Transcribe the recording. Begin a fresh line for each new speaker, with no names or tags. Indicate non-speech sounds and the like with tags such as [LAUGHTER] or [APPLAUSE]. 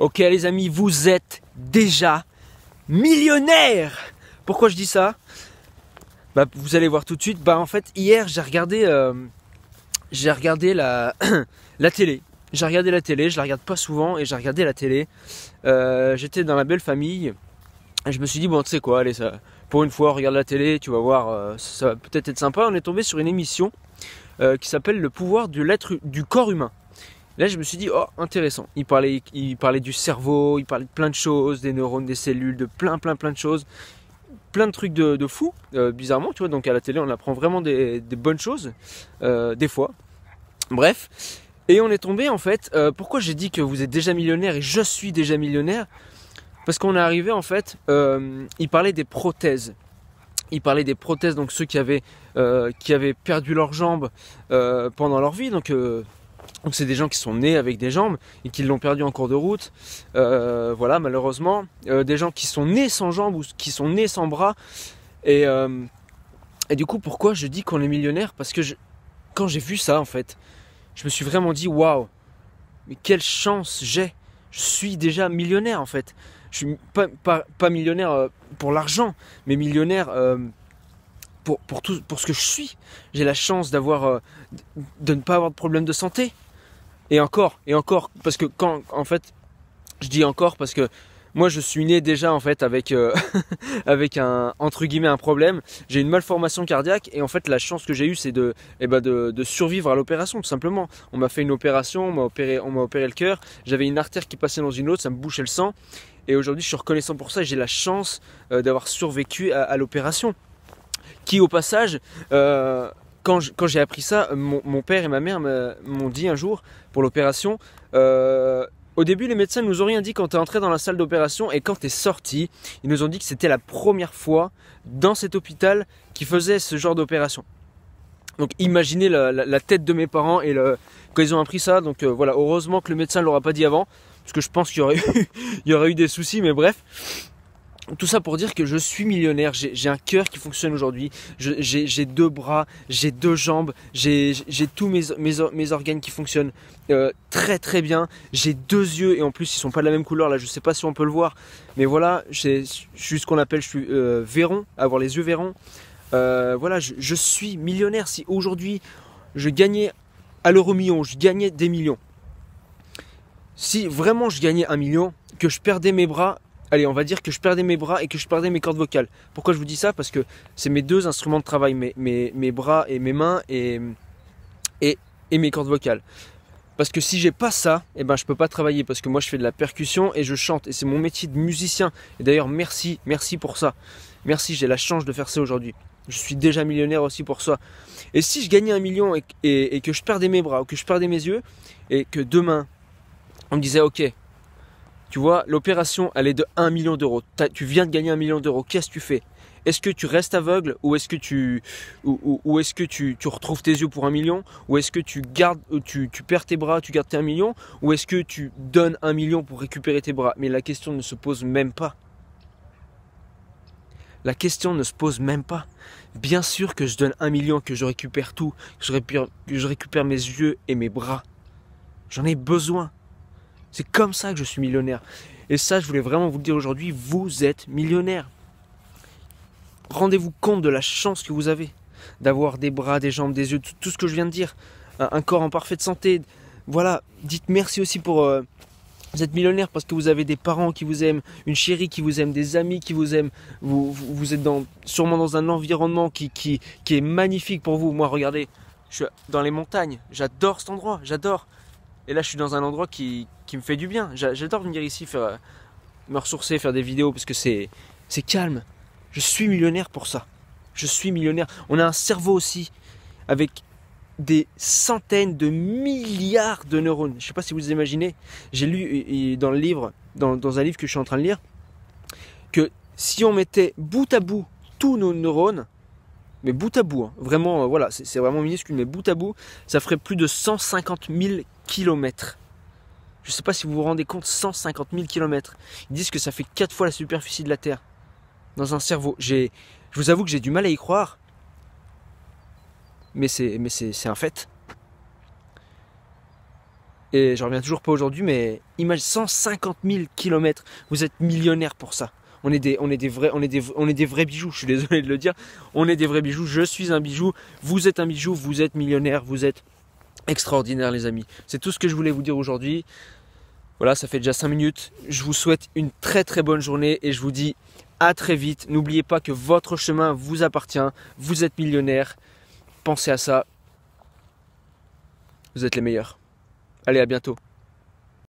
Ok les amis, vous êtes déjà millionnaire Pourquoi je dis ça? Bah, Vous allez voir tout de suite. Bah en fait, hier j'ai regardé, euh, [CLEARS THROAT] la, télé. J'ai regardé la télé, je la regarde pas souvent et j'ai regardé la télé. Euh, j'étais dans la belle famille et je me suis dit bon tu sais quoi, allez ça, pour une fois regarde la télé, tu vas voir, euh, ça va peut-être être sympa. On est tombé sur une émission qui s'appelle Le pouvoir de l'être du corps humain. Là, je me suis dit, oh, intéressant. Il parlait, il parlait du cerveau, il parlait de plein de choses, des neurones, des cellules, de plein, plein, plein de choses. Plein de trucs de, fou, euh, bizarrement, tu vois. Donc à la télé, on apprend vraiment des, bonnes choses, euh, des fois. Bref. Et on est tombé, en fait, euh, pourquoi j'ai dit que vous êtes déjà millionnaire et je suis déjà millionnaire? Parce qu'on est arrivé, en fait, il parlait des prothèses il parlait des prothèses, donc ceux qui avaient, qui avaient perdu leurs jambes pendant leur vie, donc donc c'est des gens qui sont nés avec des jambes et qui l'ont perdu en cours de route. Euh, voilà, malheureusement. Euh, des gens qui sont nés sans jambes ou qui sont nés sans bras. Et, euh, du coup, pourquoi je dis qu'on est millionnaire? Parce que quand j'ai vu ça, en fait, je me suis vraiment dit, waouh, mais quelle chance j'ai Je suis déjà millionnaire, en fait. Je suis pas millionnaire pour l'argent, mais millionnaire pour, tout, ce que je suis. J'ai la chance d'avoir, de ne pas avoir de problème de santé. Et encore, et encore, parce que quand, en fait, je dis encore parce que moi je suis né déjà en fait avec euh, [LAUGHS] avec un entre un problème. J'ai une malformation cardiaque et en fait la chance que j'ai eue c'est de, eh ben de, survivre à l'opération tout simplement. On m'a fait une opération, on m'a opéré, le cœur. J'avais une artère qui passait dans une autre, ça me bouchait le sang. Et aujourd'hui je suis reconnaissant pour ça. J'ai la chance euh, d'avoir survécu à, l'opération. Qui au passage euh, quand j'ai appris ça, mon, père et ma mère m'ont dit un jour pour l'opération, euh, au début les médecins nous ont rien dit quand tu es entré dans la salle d'opération et quand tu es sorti, ils nous ont dit que c'était la première fois dans cet hôpital qui faisait ce genre d'opération. Donc imaginez la, tête de mes parents et quand ils ont appris ça. Donc euh, voilà, heureusement que le médecin ne l'aura pas dit avant, parce que je pense qu'il y aurait [LAUGHS] eu des soucis, mais bref. Tout ça pour dire que je suis millionnaire, j'ai un cœur qui fonctionne aujourd'hui, j'ai deux bras, j'ai deux jambes, j'ai tous mes, organes qui fonctionnent euh, très très bien, j'ai deux yeux et en plus ils sont pas de la même couleur, là je sais pas si on peut le voir, mais voilà, je suis ce qu'on appelle, je suis euh, véron, avoir les yeux verrons. Euh, voilà, je, je, suis millionnaire. Si aujourd'hui je gagnais à l'euro million, je gagnais des millions. Si vraiment je gagnais un million, que je perdais mes bras, allez, on va dire que je perdais mes bras et que je perdais mes cordes vocales. Pourquoi je vous dis ça? Parce que c'est mes deux instruments de travail, mes, bras et mes mains et, et, mes cordes vocales. Parce que si j'ai pas ça, eh ben je peux pas travailler parce que moi je fais de la percussion et je chante et c'est mon métier de musicien. Et d'ailleurs merci, merci pour ça. Merci, j'ai la chance de faire ça aujourd'hui. Je suis déjà millionnaire aussi pour ça. Et si je gagnais un million et, et que je perdais mes bras ou que je perdais mes yeux et que demain on me disait ok, tu vois, l'opération, elle est de 1 million d'euros. Tu viens de gagner 1 million d'euros. Qu'est-ce que tu fais? Est-ce que tu restes aveugle ou est-ce que tu ou, est-ce que tu, retrouves tes yeux pour un million? Ou est-ce que tu gardes tu, tu perds tes bras, tu gardes tes 1 million? Ou est-ce que tu donnes 1 million pour récupérer tes bras? Mais la question ne se pose même pas. La question ne se pose même pas. Bien sûr que je donne 1 million, que je récupère tout, que je récupère, que je récupère mes yeux et mes bras. J'en ai besoin. C'est comme ça que je suis millionnaire. Et ça, je voulais vraiment vous le dire aujourd'hui, vous êtes millionnaire. Rendez-vous compte de la chance que vous avez d'avoir des bras, des jambes, des yeux, tout, ce que je viens de dire, un, corps en parfaite santé. Voilà, dites merci aussi pour... Euh, vous êtes millionnaire parce que vous avez des parents qui vous aiment, une chérie qui vous aime, des amis qui vous aiment. Vous, êtes sûrement dans un environnement qui est magnifique pour vous. Moi, regardez, je suis dans les montagnes. J'adore cet endroit, j'adore. Et là, je suis dans un endroit qui, me fait du bien. J'adore venir ici euh, me ressourcer, faire des vidéos parce que c'est, c'est calme. Je suis millionnaire pour ça. Je suis millionnaire. On a un cerveau aussi avec des centaines de milliards de neurones. Je ne sais pas si vous imaginez. J'ai lu dans le livre, dans, dans, un livre que je suis en train de lire, que si on mettait bout à bout tous nos neurones, mais bout à bout, hein, vraiment, euh, voilà, c'est vraiment minuscule, mais bout à bout, ça ferait plus de 150 000 kilomètres. Je ne sais pas si vous vous rendez compte, 150 000 kilomètres. Ils disent que ça fait 4 fois la superficie de la Terre. Dans un cerveau. Je vous avoue que j'ai du mal à y croire. Mais c'est un fait. Et je reviens toujours pas aujourd'hui, mais imagine 150 000 kilomètres. Vous êtes millionnaire pour ça. On est des, vrais, vrais bijoux. Je suis désolé de le dire. On est des vrais bijoux. Je suis un bijou. Vous êtes un bijou. Vous êtes millionnaire. Vous êtes extraordinaire, les amis. C'est tout ce que je voulais vous dire aujourd'hui. Voilà, ça fait déjà 5 minutes. Je vous souhaite une très très bonne journée et je vous dis à très vite. N'oubliez pas que votre chemin vous appartient. Vous êtes millionnaire. Pensez à ça. Vous êtes les meilleurs. Allez, à bientôt.